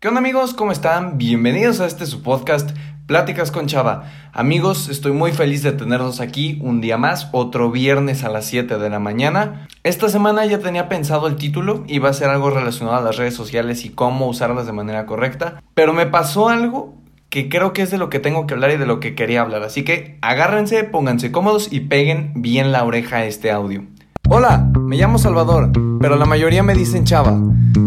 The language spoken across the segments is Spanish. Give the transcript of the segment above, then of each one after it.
¿Qué onda amigos? ¿Cómo están? Bienvenidos a este su podcast Pláticas con Chava. Amigos, estoy muy feliz de tenerlos aquí un día más, otro viernes a las 7 de la mañana. Esta semana ya tenía pensado el título, iba a ser algo relacionado a las redes sociales y cómo usarlas de manera correcta, pero me pasó algo que creo que es de lo que tengo que hablar y de lo que quería hablar, así que agárrense, pónganse cómodos y peguen bien la oreja a este audio. Hola, me llamo Salvador, pero la mayoría me dicen Chava.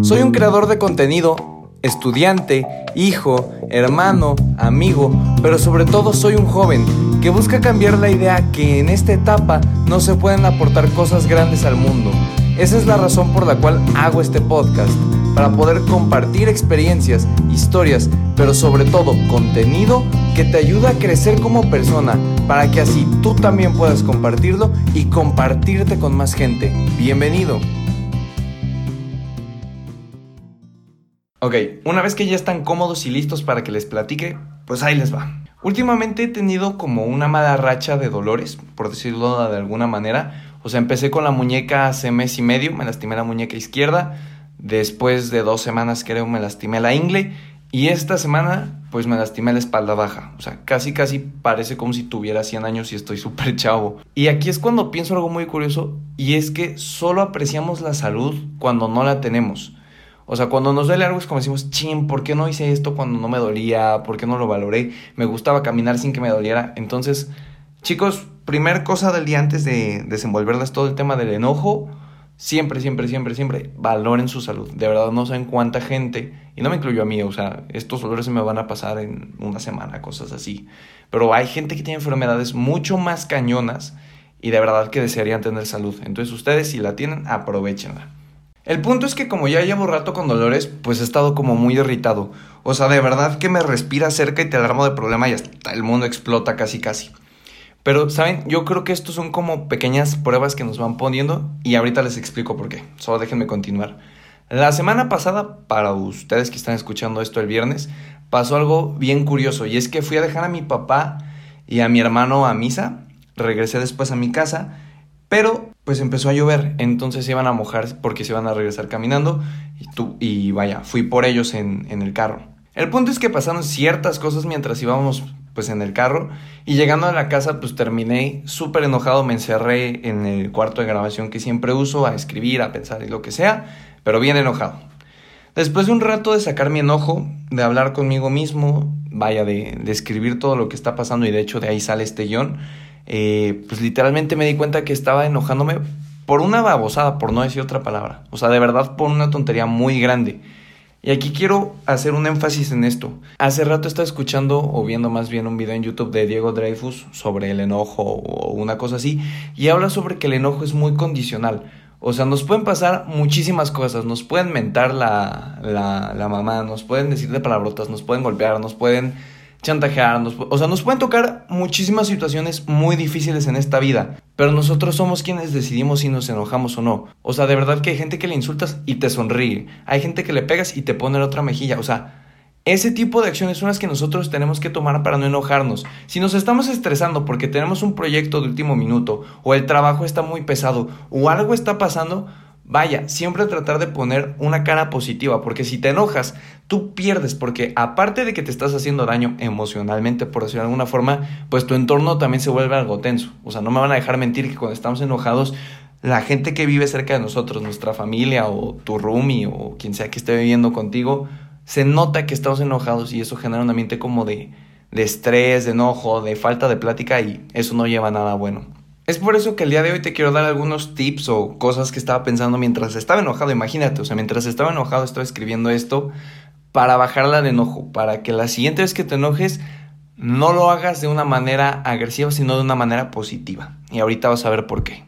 Soy un creador de contenido estudiante, hijo, hermano, amigo, pero sobre todo soy un joven que busca cambiar la idea que en esta etapa no se pueden aportar cosas grandes al mundo. Esa es la razón por la cual hago este podcast, para poder compartir experiencias, historias, pero sobre todo contenido que te ayuda a crecer como persona, para que así tú también puedas compartirlo y compartirte con más gente. Bienvenido. Ok, una vez que ya están cómodos y listos para que les platique, pues ahí les va. Últimamente he tenido como una mala racha de dolores, por decirlo de alguna manera. O sea, empecé con la muñeca hace mes y medio, me lastimé la muñeca izquierda. Después de dos semanas creo me lastimé la ingle. Y esta semana pues me lastimé la espalda baja. O sea, casi casi parece como si tuviera 100 años y estoy súper chavo. Y aquí es cuando pienso algo muy curioso y es que solo apreciamos la salud cuando no la tenemos. O sea, cuando nos duele algo es como decimos, ching, ¿por qué no hice esto cuando no me dolía? ¿Por qué no lo valoré? Me gustaba caminar sin que me doliera. Entonces, chicos, primer cosa del día antes de desenvolverles todo el tema del enojo, siempre, siempre, siempre, siempre valoren su salud. De verdad, no saben cuánta gente, y no me incluyo a mí, o sea, estos dolores se me van a pasar en una semana, cosas así. Pero hay gente que tiene enfermedades mucho más cañonas y de verdad que desearían tener salud. Entonces, ustedes, si la tienen, aprovechenla. El punto es que como ya llevo rato con dolores, pues he estado como muy irritado. O sea, de verdad que me respira cerca y te alarmo de problema y hasta el mundo explota casi casi. Pero, ¿saben? Yo creo que estos son como pequeñas pruebas que nos van poniendo y ahorita les explico por qué. Solo déjenme continuar. La semana pasada, para ustedes que están escuchando esto el viernes, pasó algo bien curioso y es que fui a dejar a mi papá y a mi hermano a misa, regresé después a mi casa pero pues empezó a llover, entonces se iban a mojar porque se iban a regresar caminando y, tú, y vaya, fui por ellos en, en el carro. El punto es que pasaron ciertas cosas mientras íbamos pues en el carro y llegando a la casa pues terminé súper enojado, me encerré en el cuarto de grabación que siempre uso a escribir, a pensar y lo que sea, pero bien enojado. Después de un rato de sacar mi enojo, de hablar conmigo mismo, vaya, de, escribir todo lo que está pasando y de hecho de ahí sale este guion, eh, pues literalmente me di cuenta que estaba enojándome por una babosada, por no decir otra palabra. O sea, de verdad por una tontería muy grande. Y aquí quiero hacer un énfasis en esto. Hace rato estaba escuchando o viendo más bien un video en YouTube de Diego Dreyfus sobre el enojo o una cosa así. Y habla sobre que el enojo es muy condicional. O sea, nos pueden pasar muchísimas cosas. Nos pueden mentar la, la, la mamá, nos pueden decir de palabrotas, nos pueden golpear, nos pueden chantajearnos. O sea, nos pueden tocar muchísimas situaciones muy difíciles en esta vida, pero nosotros somos quienes decidimos si nos enojamos o no. O sea, de verdad que hay gente que le insultas y te sonríe. Hay gente que le pegas y te pone la otra mejilla. O sea, ese tipo de acciones son las que nosotros tenemos que tomar para no enojarnos. Si nos estamos estresando porque tenemos un proyecto de último minuto, o el trabajo está muy pesado, o algo está pasando, Vaya, siempre tratar de poner una cara positiva, porque si te enojas, tú pierdes, porque aparte de que te estás haciendo daño emocionalmente, por decirlo de alguna forma, pues tu entorno también se vuelve algo tenso. O sea, no me van a dejar mentir que cuando estamos enojados, la gente que vive cerca de nosotros, nuestra familia o tu roomie o quien sea que esté viviendo contigo, se nota que estamos enojados y eso genera un ambiente como de, de estrés, de enojo, de falta de plática y eso no lleva a nada bueno. Es por eso que el día de hoy te quiero dar algunos tips o cosas que estaba pensando mientras estaba enojado. Imagínate, o sea, mientras estaba enojado estaba escribiendo esto para bajarla de enojo, para que la siguiente vez que te enojes no lo hagas de una manera agresiva, sino de una manera positiva. Y ahorita vas a ver por qué.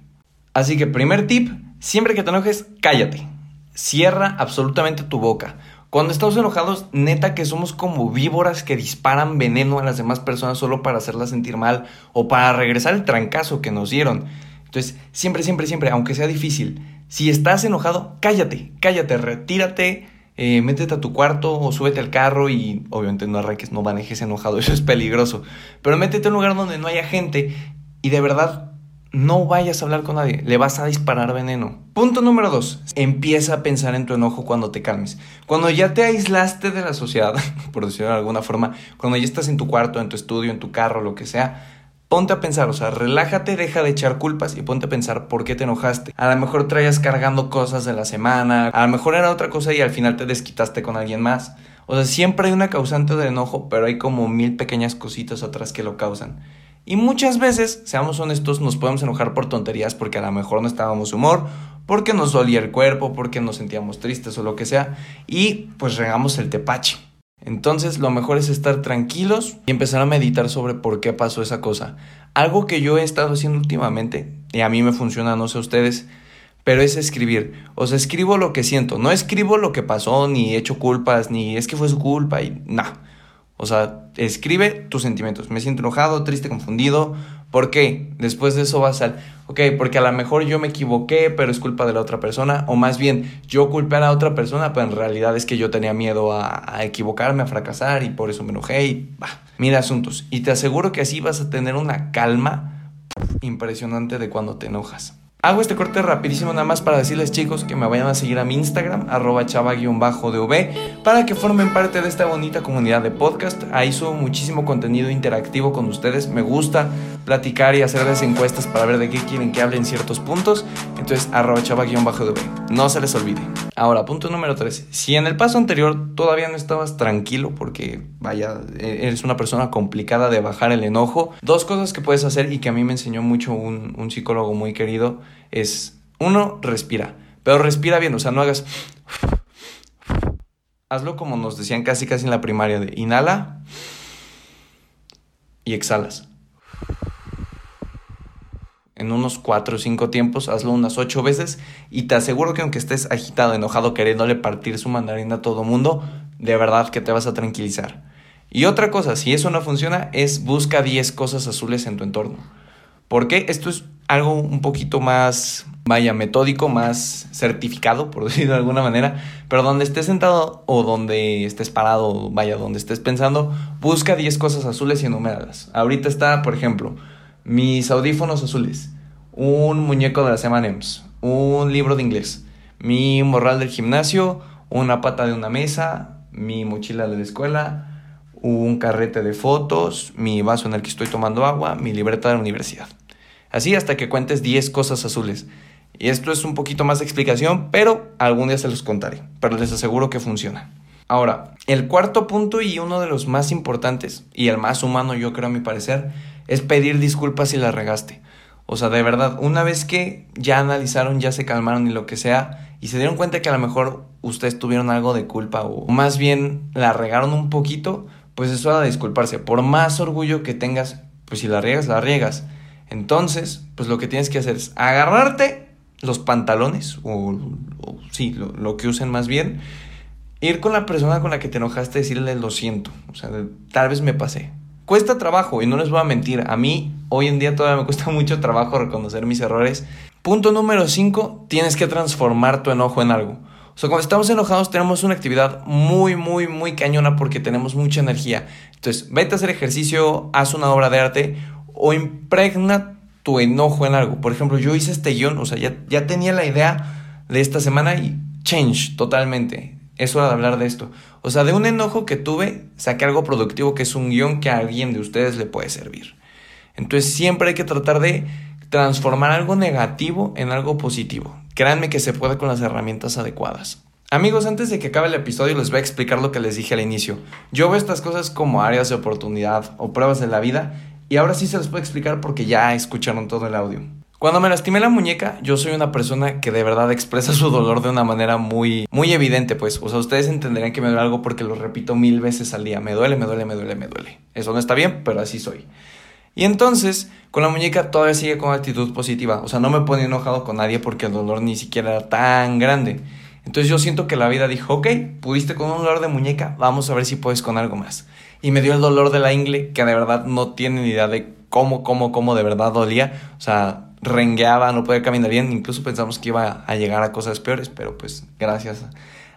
Así que primer tip, siempre que te enojes, cállate. Cierra absolutamente tu boca. Cuando estamos enojados, neta que somos como víboras que disparan veneno a las demás personas solo para hacerlas sentir mal o para regresar el trancazo que nos dieron. Entonces, siempre, siempre, siempre, aunque sea difícil, si estás enojado, cállate, cállate, retírate, eh, métete a tu cuarto o súbete al carro y obviamente no arranques, no manejes enojado, eso es peligroso. Pero métete a un lugar donde no haya gente y de verdad no vayas a hablar con nadie, le vas a disparar veneno. Punto número dos, empieza a pensar en tu enojo cuando te calmes. Cuando ya te aislaste de la sociedad, por decirlo de alguna forma, cuando ya estás en tu cuarto, en tu estudio, en tu carro, lo que sea, ponte a pensar, o sea, relájate, deja de echar culpas y ponte a pensar por qué te enojaste. A lo mejor traías cargando cosas de la semana, a lo mejor era otra cosa y al final te desquitaste con alguien más. O sea, siempre hay una causante de enojo, pero hay como mil pequeñas cositas otras que lo causan. Y muchas veces, seamos honestos, nos podemos enojar por tonterías porque a lo mejor no estábamos humor, porque nos dolía el cuerpo, porque nos sentíamos tristes o lo que sea, y pues regamos el tepache. Entonces lo mejor es estar tranquilos y empezar a meditar sobre por qué pasó esa cosa. Algo que yo he estado haciendo últimamente, y a mí me funciona, no sé ustedes, pero es escribir. O sea, escribo lo que siento. No escribo lo que pasó, ni echo culpas, ni es que fue su culpa, y nada. O sea, escribe tus sentimientos. Me siento enojado, triste, confundido. ¿Por qué? Después de eso vas al, ok, porque a lo mejor yo me equivoqué, pero es culpa de la otra persona. O más bien, yo culpé a la otra persona, pero en realidad es que yo tenía miedo a, equivocarme, a fracasar y por eso me enojé y bah, mira asuntos. Y te aseguro que así vas a tener una calma impresionante de cuando te enojas. Hago este corte rapidísimo nada más para decirles chicos que me vayan a seguir a mi Instagram, arroba chava-dv, para que formen parte de esta bonita comunidad de podcast. Ahí subo muchísimo contenido interactivo con ustedes. Me gusta platicar y hacerles encuestas para ver de qué quieren que hablen ciertos puntos. Entonces, arroba chava-dv. No se les olvide. Ahora, punto número 3. Si en el paso anterior todavía no estabas tranquilo porque, vaya, e-, eres una persona complicada de bajar el enojo, dos cosas que puedes hacer y que a mí me enseñó mucho un psicólogo muy querido es, uno, respira, pero respira bien, o sea, no hagas... Hazlo como nos decían casi casi en la primaria, de inhala y exhalas. En unos cuatro o cinco tiempos, hazlo unas ocho veces y te aseguro que aunque estés agitado, enojado, queriéndole partir su mandarina a todo mundo, de verdad que te vas a tranquilizar. Y otra cosa, si eso no funciona, es busca 10 cosas azules en tu entorno. ¿Por qué? Esto es algo un poquito más, vaya, metódico, más certificado, por decirlo de alguna manera, pero donde estés sentado o donde estés parado, vaya, donde estés pensando, busca 10 cosas azules y enuméralas. Ahorita está, por ejemplo, mis audífonos azules, un muñeco de las M&M's, un libro de inglés, mi morral del gimnasio, una pata de una mesa, mi mochila de la escuela, un carrete de fotos, mi vaso en el que estoy tomando agua, mi libreta de la universidad. Así hasta que cuentes 10 cosas azules. Y esto es un poquito más de explicación, pero algún día se los contaré. Pero les aseguro que funciona. Ahora, el cuarto punto y uno de los más importantes, y el más humano yo creo a mi parecer, es pedir disculpas si la regaste. O sea, de verdad, una vez que ya analizaron, ya se calmaron y lo que sea, y se dieron cuenta que a lo mejor ustedes tuvieron algo de culpa o más bien la regaron un poquito, pues es hora de disculparse. Por más orgullo que tengas, pues si la riegas, la riegas. Entonces, pues lo que tienes que hacer es agarrarte los pantalones, o, sí, lo, que usen más bien, ir con la persona con la que te enojaste, decirle lo siento, o sea, tal vez me pasé. Cuesta trabajo y no les voy a mentir, a mí hoy en día todavía me cuesta mucho trabajo reconocer mis errores. Punto número 5, tienes que transformar tu enojo en algo. O sea, cuando estamos enojados tenemos una actividad muy, muy, muy cañona porque tenemos mucha energía. Entonces, vete a hacer ejercicio, haz una obra de arte o impregna tu enojo en algo. Por ejemplo, yo hice este guion, o sea, ya, ya tenía la idea de esta semana y change totalmente. Es hora de hablar de esto. O sea, de un enojo que tuve, saqué algo productivo que es un guion que a alguien de ustedes le puede servir. Entonces siempre hay que tratar de transformar algo negativo en algo positivo. Créanme que se puede con las herramientas adecuadas. Amigos, antes de que acabe el episodio les voy a explicar lo que les dije al inicio. Yo veo estas cosas como áreas de oportunidad o pruebas de la vida y ahora sí se les puedo explicar porque ya escucharon todo el audio. Cuando me lastimé la muñeca, yo soy una persona que de verdad expresa su dolor de una manera muy, muy evidente, pues. O sea, ustedes entenderían que me duele algo porque lo repito mil veces al día. Me duele, me duele, me duele, me duele. Eso no está bien, pero así soy. Y entonces, con la muñeca todavía sigue con actitud positiva. O sea, no me pone enojado con nadie porque el dolor ni siquiera era tan grande. Entonces yo siento que la vida dijo, ok, pudiste con un dolor de muñeca, vamos a ver si puedes con algo más y me dio el dolor de la ingle que de verdad no tiene ni idea de cómo, cómo, cómo de verdad dolía. O sea, rengueaba, no podía caminar bien, incluso pensamos que iba a llegar a cosas peores, pero pues gracias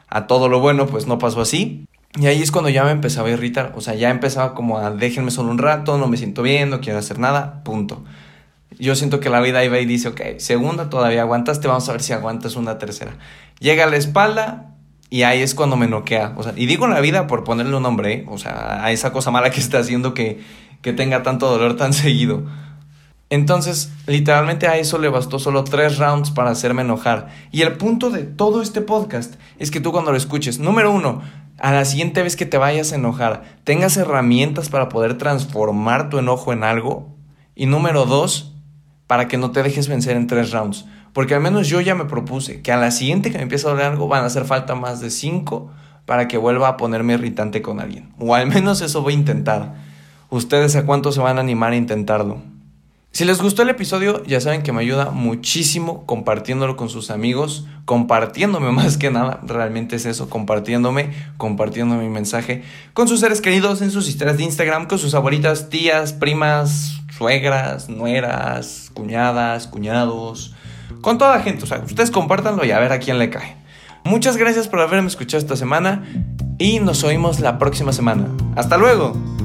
a todo lo bueno, pues no pasó así. Y ahí es cuando ya me empezaba a irritar, o sea, ya empezaba como a déjenme solo un rato, no me siento bien, no quiero hacer nada, punto. Yo siento que la vida iba y dice, ok, segunda todavía aguantaste, vamos a ver si aguantas una tercera. Llega a la espalda y ahí es cuando me noquea. O sea, y digo la vida por ponerle un nombre, o sea, a esa cosa mala que está haciendo que, que tenga tanto dolor tan seguido. Entonces, literalmente a eso le bastó solo tres rounds para hacerme enojar. Y el punto de todo este podcast es que tú cuando lo escuches, número uno, a la siguiente vez que te vayas a enojar, tengas herramientas para poder transformar tu enojo en algo. Y número dos, para que no te dejes vencer en tres rounds. Porque al menos yo ya me propuse que a la siguiente que me empiece a doler algo van a hacer falta más de cinco para que vuelva a ponerme irritante con alguien. O al menos eso voy a intentar. ¿Ustedes a cuánto se van a animar a intentarlo? Si les gustó el episodio, ya saben que me ayuda muchísimo compartiéndolo con sus amigos, compartiéndome más que nada, realmente es eso, compartiéndome, compartiendo mi mensaje con sus seres queridos en sus historias de Instagram, con sus abuelitas, tías, primas, suegras, nueras, cuñadas, cuñados, con toda la gente. O sea, ustedes compártanlo y a ver a quién le cae. Muchas gracias por haberme escuchado esta semana y nos oímos la próxima semana. Hasta luego.